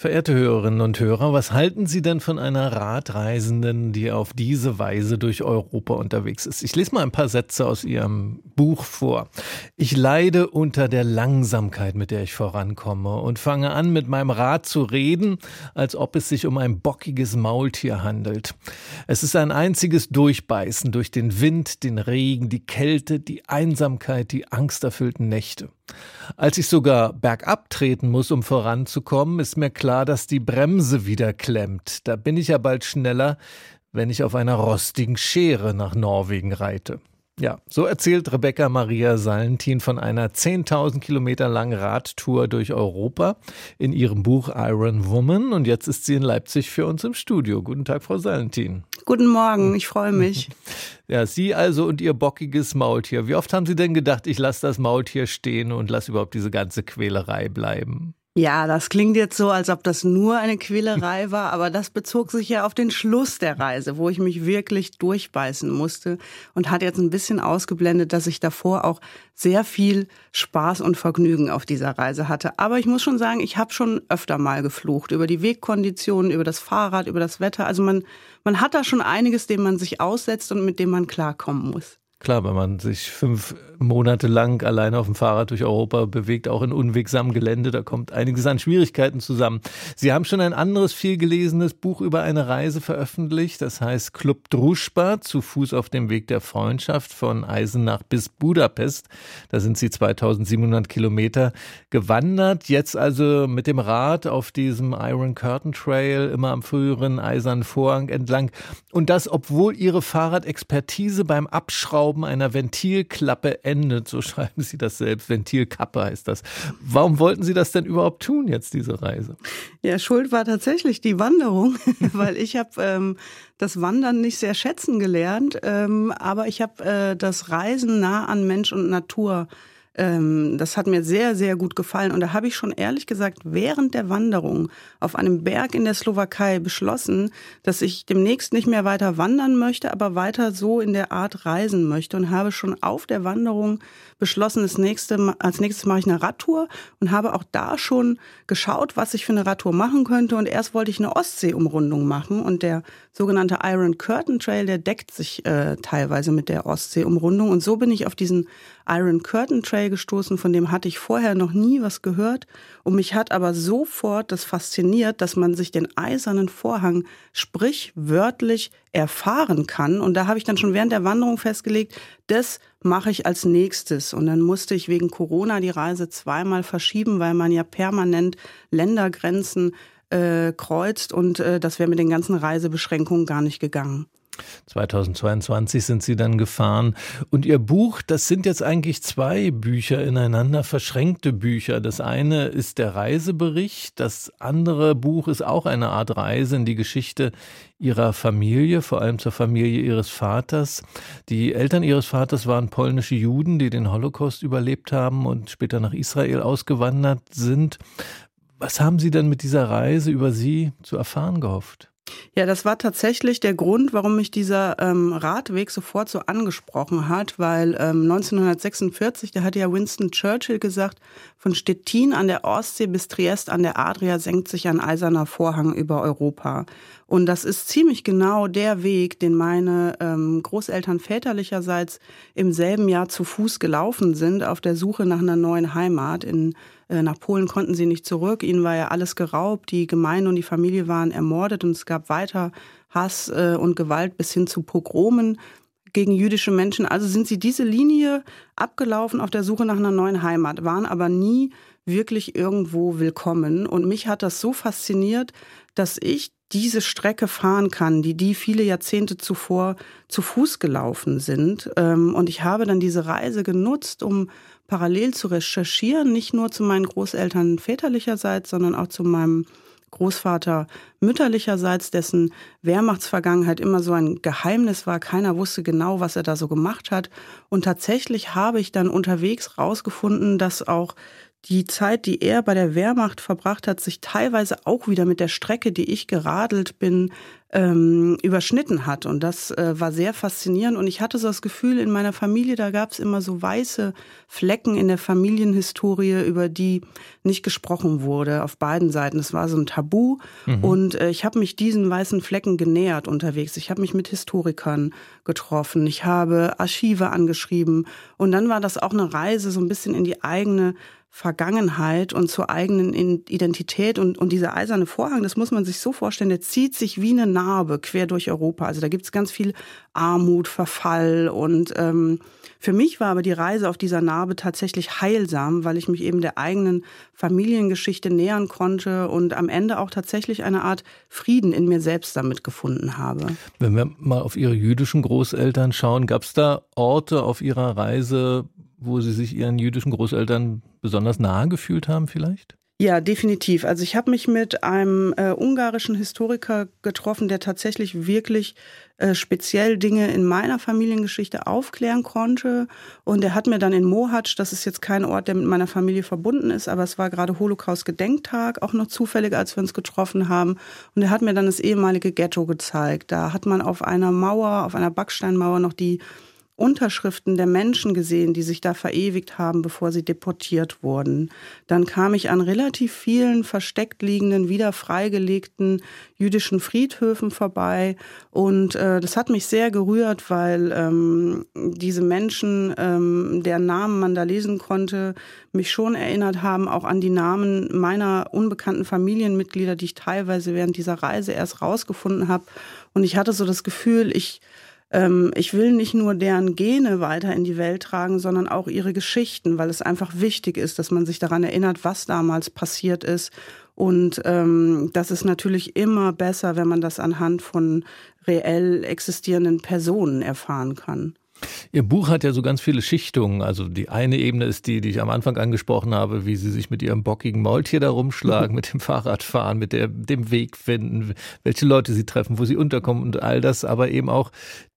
Verehrte Hörerinnen und Hörer, was halten Sie denn von einer Radreisenden, die auf diese Weise durch Europa unterwegs ist? Ich lese mal ein paar Sätze aus Ihrem Buch vor. Ich leide unter der Langsamkeit, mit der ich vorankomme und fange an, mit meinem Rad zu reden, als ob es sich um ein bockiges Maultier handelt. Es ist ein einziges Durchbeißen durch den Wind, den Regen, die Kälte, die Einsamkeit, die angsterfüllten Nächte. Als ich sogar bergab treten muss, um voranzukommen, ist mir klar, dass die Bremse wieder klemmt. Da bin ich ja bald schneller, wenn ich auf einer rostigen Schere nach Norwegen reite. Ja, so erzählt Rebecca Maria Salentin von einer 10.000 Kilometer langen Radtour durch Europa in ihrem Buch Iron Woman. Und jetzt ist sie in Leipzig für uns im Studio. Guten Tag, Frau Salentin. Guten Morgen, ich freue mich. Ja, Sie also und Ihr bockiges Maultier. Wie oft haben Sie denn gedacht, ich lasse das Maultier stehen und lasse überhaupt diese ganze Quälerei bleiben? Ja, das klingt jetzt so, als ob das nur eine Quälerei war, aber das bezog sich ja auf den Schluss der Reise, wo ich mich wirklich durchbeißen musste und hat jetzt ein bisschen ausgeblendet, dass ich davor auch sehr viel Spaß und Vergnügen auf dieser Reise hatte. Aber ich muss schon sagen, ich habe schon öfter mal geflucht über die Wegkonditionen, über das Fahrrad, über das Wetter. Also man, man hat da schon einiges, dem man sich aussetzt und mit dem man klarkommen muss. Klar, wenn man sich fünf Monate lang alleine auf dem Fahrrad durch Europa bewegt, auch in unwegsamem Gelände, da kommt einiges an Schwierigkeiten zusammen. Sie haben schon ein anderes viel gelesenes Buch über eine Reise veröffentlicht, das heißt Club Druschba, zu Fuß auf dem Weg der Freundschaft von Eisenach bis Budapest. Da sind Sie 2700 Kilometer gewandert, jetzt also mit dem Rad auf diesem Iron Curtain Trail, immer am früheren Eisernen Vorhang entlang. Und das, obwohl Ihre Fahrradexpertise beim Abschrauben Abschrauben einer Ventilklappe endet, so schreiben Sie das selbst. Ventilkappe heißt das. Warum wollten Sie das denn überhaupt tun, jetzt diese Reise? Ja, Schuld war tatsächlich die Wanderung, weil ich habe ähm, das Wandern nicht sehr schätzen gelernt, ähm, aber ich habe äh, das Reisen nah an Mensch und Natur ähm, das hat mir sehr, sehr gut gefallen. Und da habe ich schon ehrlich gesagt während der Wanderung auf einem Berg in der Slowakei beschlossen, dass ich demnächst nicht mehr weiter wandern möchte, aber weiter so in der Art reisen möchte und habe schon auf der Wanderung beschlossen, das nächste, als nächstes mache ich eine Radtour und habe auch da schon geschaut, was ich für eine Radtour machen könnte. Und erst wollte ich eine Ostseeumrundung machen und der sogenannte Iron Curtain Trail, der deckt sich äh, teilweise mit der Ostseeumrundung. Und so bin ich auf diesen Iron Curtain Trail gestoßen, von dem hatte ich vorher noch nie was gehört. Und mich hat aber sofort das fasziniert, dass man sich den eisernen Vorhang sprichwörtlich erfahren kann. Und da habe ich dann schon während der Wanderung festgelegt, das mache ich als nächstes. Und dann musste ich wegen Corona die Reise zweimal verschieben, weil man ja permanent Ländergrenzen äh, kreuzt und äh, das wäre mit den ganzen Reisebeschränkungen gar nicht gegangen. 2022 sind Sie dann gefahren. Und Ihr Buch, das sind jetzt eigentlich zwei Bücher ineinander verschränkte Bücher. Das eine ist der Reisebericht, das andere Buch ist auch eine Art Reise in die Geschichte Ihrer Familie, vor allem zur Familie Ihres Vaters. Die Eltern Ihres Vaters waren polnische Juden, die den Holocaust überlebt haben und später nach Israel ausgewandert sind. Was haben Sie denn mit dieser Reise über Sie zu erfahren gehofft? Ja, das war tatsächlich der Grund, warum mich dieser ähm, Radweg sofort so angesprochen hat, weil ähm, 1946, da hat ja Winston Churchill gesagt, von Stettin an der Ostsee bis Triest an der Adria senkt sich ein eiserner Vorhang über Europa. Und das ist ziemlich genau der Weg, den meine ähm, Großeltern väterlicherseits im selben Jahr zu Fuß gelaufen sind, auf der Suche nach einer neuen Heimat in nach Polen konnten sie nicht zurück. Ihnen war ja alles geraubt. Die Gemeinde und die Familie waren ermordet und es gab weiter Hass äh, und Gewalt bis hin zu Pogromen gegen jüdische Menschen. Also sind sie diese Linie abgelaufen auf der Suche nach einer neuen Heimat, waren aber nie wirklich irgendwo willkommen. Und mich hat das so fasziniert, dass ich diese Strecke fahren kann, die die viele Jahrzehnte zuvor zu Fuß gelaufen sind. Ähm, und ich habe dann diese Reise genutzt, um parallel zu recherchieren, nicht nur zu meinen Großeltern väterlicherseits, sondern auch zu meinem Großvater mütterlicherseits, dessen Wehrmachtsvergangenheit immer so ein Geheimnis war. Keiner wusste genau, was er da so gemacht hat. Und tatsächlich habe ich dann unterwegs rausgefunden, dass auch die Zeit, die er bei der Wehrmacht verbracht hat, sich teilweise auch wieder mit der Strecke, die ich geradelt bin, ähm, überschnitten hat. Und das äh, war sehr faszinierend. Und ich hatte so das Gefühl, in meiner Familie, da gab es immer so weiße Flecken in der Familienhistorie, über die nicht gesprochen wurde auf beiden Seiten. Es war so ein Tabu. Mhm. Und äh, ich habe mich diesen weißen Flecken genähert unterwegs. Ich habe mich mit Historikern getroffen. Ich habe Archive angeschrieben. Und dann war das auch eine Reise so ein bisschen in die eigene Vergangenheit und zur eigenen Identität und, und dieser eiserne Vorhang, das muss man sich so vorstellen, der zieht sich wie eine Narbe quer durch Europa. Also da gibt es ganz viel Armut, Verfall und ähm, für mich war aber die Reise auf dieser Narbe tatsächlich heilsam, weil ich mich eben der eigenen Familiengeschichte nähern konnte und am Ende auch tatsächlich eine Art Frieden in mir selbst damit gefunden habe. Wenn wir mal auf Ihre jüdischen Großeltern schauen, gab es da Orte auf Ihrer Reise, wo Sie sich Ihren jüdischen Großeltern besonders nahe gefühlt haben vielleicht? Ja, definitiv. Also ich habe mich mit einem äh, ungarischen Historiker getroffen, der tatsächlich wirklich äh, speziell Dinge in meiner Familiengeschichte aufklären konnte. Und er hat mir dann in Mohatsch, das ist jetzt kein Ort, der mit meiner Familie verbunden ist, aber es war gerade Holocaust-Gedenktag, auch noch zufällig, als wir uns getroffen haben. Und er hat mir dann das ehemalige Ghetto gezeigt. Da hat man auf einer Mauer, auf einer Backsteinmauer noch die Unterschriften der Menschen gesehen, die sich da verewigt haben, bevor sie deportiert wurden. Dann kam ich an relativ vielen versteckt liegenden, wieder freigelegten jüdischen Friedhöfen vorbei. Und äh, das hat mich sehr gerührt, weil ähm, diese Menschen, ähm, deren Namen man da lesen konnte, mich schon erinnert haben, auch an die Namen meiner unbekannten Familienmitglieder, die ich teilweise während dieser Reise erst rausgefunden habe. Und ich hatte so das Gefühl, ich ich will nicht nur deren Gene weiter in die Welt tragen, sondern auch ihre Geschichten, weil es einfach wichtig ist, dass man sich daran erinnert, was damals passiert ist. Und ähm, das ist natürlich immer besser, wenn man das anhand von reell existierenden Personen erfahren kann. Ihr Buch hat ja so ganz viele Schichtungen. Also die eine Ebene ist die, die ich am Anfang angesprochen habe, wie Sie sich mit Ihrem bockigen Maultier da rumschlagen, mit dem Fahrradfahren, mit der, dem Weg finden, welche Leute Sie treffen, wo Sie unterkommen und all das, aber eben auch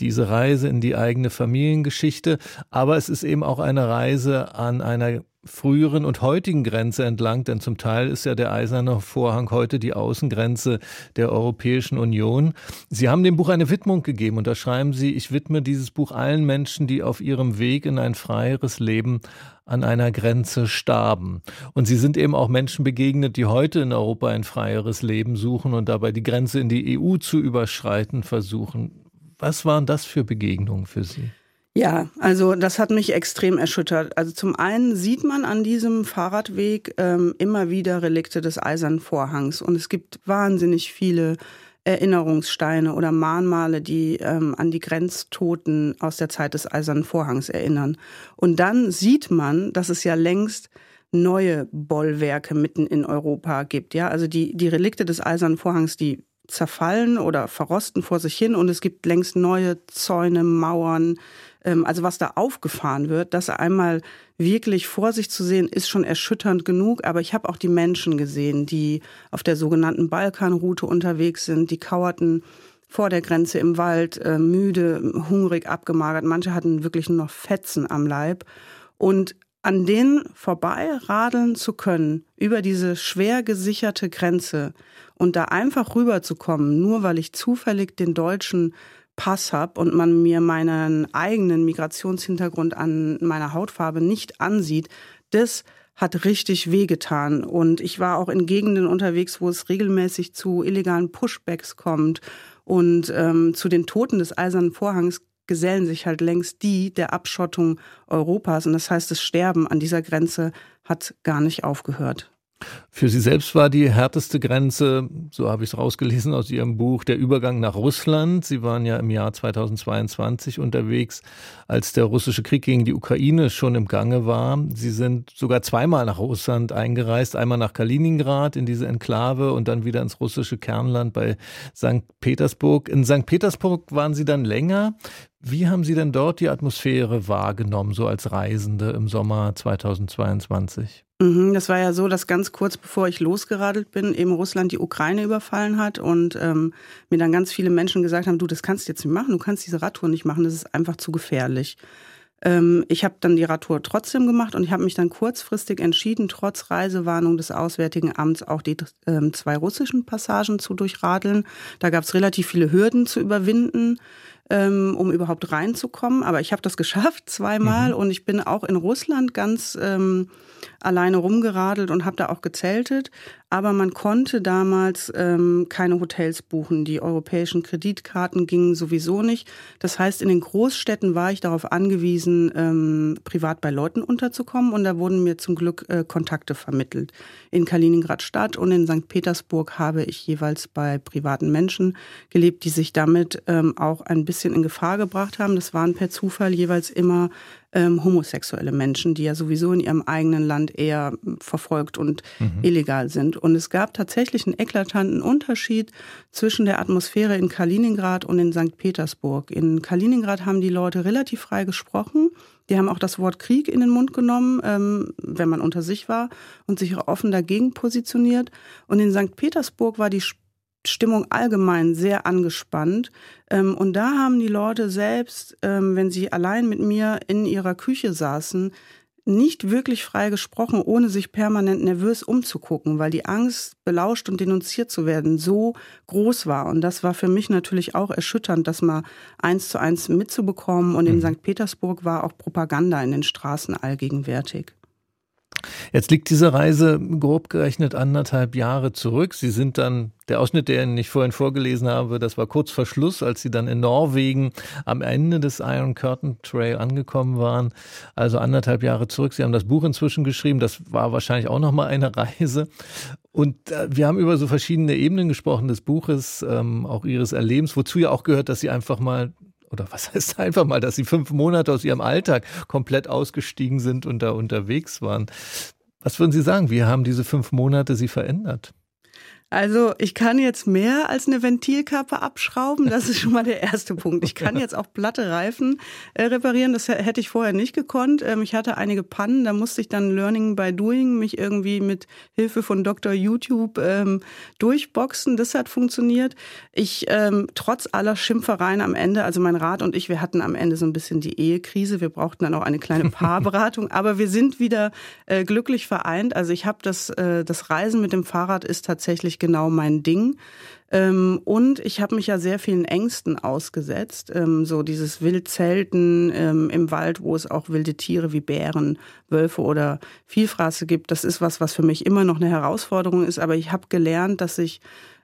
diese Reise in die eigene Familiengeschichte. Aber es ist eben auch eine Reise an einer früheren und heutigen Grenze entlang, denn zum Teil ist ja der eiserne Vorhang heute die Außengrenze der Europäischen Union. Sie haben dem Buch eine Widmung gegeben und da schreiben Sie, ich widme dieses Buch allen Menschen, die auf ihrem Weg in ein freieres Leben an einer Grenze starben. Und Sie sind eben auch Menschen begegnet, die heute in Europa ein freieres Leben suchen und dabei die Grenze in die EU zu überschreiten versuchen. Was waren das für Begegnungen für Sie? Ja, also das hat mich extrem erschüttert. Also zum einen sieht man an diesem Fahrradweg ähm, immer wieder Relikte des Eisernen Vorhangs und es gibt wahnsinnig viele Erinnerungssteine oder Mahnmale, die ähm, an die Grenztoten aus der Zeit des Eisernen Vorhangs erinnern. Und dann sieht man, dass es ja längst neue Bollwerke mitten in Europa gibt. Ja, also die, die Relikte des Eisernen Vorhangs, die zerfallen oder verrosten vor sich hin und es gibt längst neue Zäune, Mauern, ähm, also was da aufgefahren wird, das einmal wirklich vor sich zu sehen, ist schon erschütternd genug. Aber ich habe auch die Menschen gesehen, die auf der sogenannten Balkanroute unterwegs sind, die kauerten vor der Grenze im Wald, äh, müde, hungrig, abgemagert. Manche hatten wirklich nur noch Fetzen am Leib. Und an denen vorbei radeln zu können, über diese schwer gesicherte Grenze und da einfach rüberzukommen, nur weil ich zufällig den deutschen Pass habe und man mir meinen eigenen Migrationshintergrund an meiner Hautfarbe nicht ansieht, das hat richtig wehgetan. Und ich war auch in Gegenden unterwegs, wo es regelmäßig zu illegalen Pushbacks kommt. Und ähm, zu den Toten des Eisernen Vorhangs gesellen sich halt längst die der Abschottung Europas. Und das heißt, das Sterben an dieser Grenze hat gar nicht aufgehört. Für Sie selbst war die härteste Grenze, so habe ich es rausgelesen aus Ihrem Buch, der Übergang nach Russland. Sie waren ja im Jahr 2022 unterwegs, als der russische Krieg gegen die Ukraine schon im Gange war. Sie sind sogar zweimal nach Russland eingereist, einmal nach Kaliningrad in diese Enklave und dann wieder ins russische Kernland bei St. Petersburg. In St. Petersburg waren Sie dann länger. Wie haben Sie denn dort die Atmosphäre wahrgenommen, so als Reisende im Sommer 2022? Mhm, das war ja so, dass ganz kurz bevor ich losgeradelt bin, eben Russland die Ukraine überfallen hat und ähm, mir dann ganz viele Menschen gesagt haben, du, das kannst du jetzt nicht machen, du kannst diese Radtour nicht machen, das ist einfach zu gefährlich. Ähm, ich habe dann die Radtour trotzdem gemacht und ich habe mich dann kurzfristig entschieden, trotz Reisewarnung des Auswärtigen Amts auch die ähm, zwei russischen Passagen zu durchradeln. Da gab es relativ viele Hürden zu überwinden ähm, um überhaupt reinzukommen. Aber ich habe das geschafft zweimal mhm. und ich bin auch in Russland ganz ähm, alleine rumgeradelt und habe da auch gezeltet. Aber man konnte damals ähm, keine Hotels buchen. Die europäischen Kreditkarten gingen sowieso nicht. Das heißt, in den Großstädten war ich darauf angewiesen, ähm, privat bei Leuten unterzukommen. Und da wurden mir zum Glück äh, Kontakte vermittelt. In Kaliningrad Stadt und in St. Petersburg habe ich jeweils bei privaten Menschen gelebt, die sich damit ähm, auch ein bisschen in Gefahr gebracht haben. Das waren per Zufall jeweils immer ähm, homosexuelle Menschen, die ja sowieso in ihrem eigenen Land eher verfolgt und mhm. illegal sind. Und es gab tatsächlich einen eklatanten Unterschied zwischen der Atmosphäre in Kaliningrad und in St. Petersburg. In Kaliningrad haben die Leute relativ frei gesprochen. Die haben auch das Wort Krieg in den Mund genommen, ähm, wenn man unter sich war und sich offen dagegen positioniert. Und in St. Petersburg war die Stimmung allgemein sehr angespannt. Ähm, und da haben die Leute selbst, ähm, wenn sie allein mit mir in ihrer Küche saßen, nicht wirklich frei gesprochen, ohne sich permanent nervös umzugucken, weil die Angst, belauscht und denunziert zu werden, so groß war. Und das war für mich natürlich auch erschütternd, das mal eins zu eins mitzubekommen. Und in mhm. St. Petersburg war auch Propaganda in den Straßen allgegenwärtig. Jetzt liegt diese Reise grob gerechnet anderthalb Jahre zurück. Sie sind dann, der Ausschnitt, den ich vorhin vorgelesen habe, das war kurz vor Schluss, als Sie dann in Norwegen am Ende des Iron Curtain Trail angekommen waren. Also anderthalb Jahre zurück. Sie haben das Buch inzwischen geschrieben. Das war wahrscheinlich auch nochmal eine Reise. Und äh, wir haben über so verschiedene Ebenen gesprochen des Buches, ähm, auch Ihres Erlebens, wozu ja auch gehört, dass Sie einfach mal oder was heißt einfach mal, dass sie fünf Monate aus ihrem Alltag komplett ausgestiegen sind und da unterwegs waren. Was würden Sie sagen? Wie haben diese fünf Monate Sie verändert? Also ich kann jetzt mehr als eine Ventilkappe abschrauben. Das ist schon mal der erste Punkt. Ich kann jetzt auch platte Reifen äh, reparieren. Das hätte ich vorher nicht gekonnt. Ähm, ich hatte einige Pannen. Da musste ich dann Learning by Doing mich irgendwie mit Hilfe von Dr. YouTube ähm, durchboxen. Das hat funktioniert. Ich ähm, trotz aller Schimpfereien am Ende, also mein Rat und ich, wir hatten am Ende so ein bisschen die Ehekrise. Wir brauchten dann auch eine kleine Paarberatung. Aber wir sind wieder äh, glücklich vereint. Also ich habe das, äh, das Reisen mit dem Fahrrad ist tatsächlich genau mein Ding. Ähm, und ich habe mich ja sehr vielen Ängsten ausgesetzt. Ähm, so dieses Wildzelten ähm, im Wald, wo es auch wilde Tiere wie Bären, Wölfe oder Vielfraße gibt. Das ist was, was für mich immer noch eine Herausforderung ist. Aber ich habe gelernt, dass ich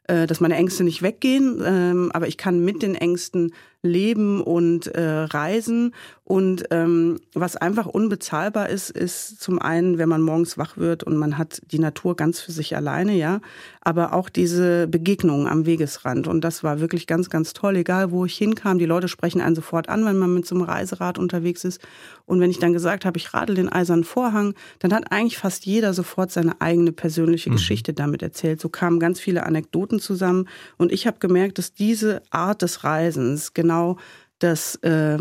äh, dass meine Ängste nicht weggehen, ähm, aber ich kann mit den Ängsten leben und äh, reisen. Und ähm, was einfach unbezahlbar ist, ist zum einen, wenn man morgens wach wird und man hat die Natur ganz für sich alleine, ja, aber auch diese Begegnungen am Wegesrand. Und das war wirklich ganz, ganz toll. Egal, wo ich hinkam, die Leute sprechen einen sofort an, wenn man mit so einem Reiserad unterwegs ist. Und wenn ich dann gesagt habe, ich radel den eisernen Vorhang, dann hat eigentlich fast jeder sofort seine eigene persönliche mhm. Geschichte damit erzählt. So kamen ganz viele Anekdoten zusammen. Und ich habe gemerkt, dass diese Art des Reisens genau genau das äh,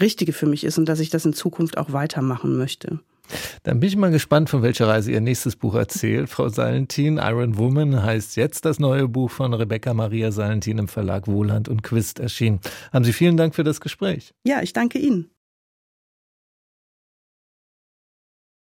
Richtige für mich ist und dass ich das in Zukunft auch weitermachen möchte. Dann bin ich mal gespannt, von welcher Reise Ihr nächstes Buch erzählt. Frau Salentin, Iron Woman heißt jetzt das neue Buch von Rebecca Maria Salentin im Verlag Wohland und Quist erschienen. Haben Sie vielen Dank für das Gespräch. Ja, ich danke Ihnen.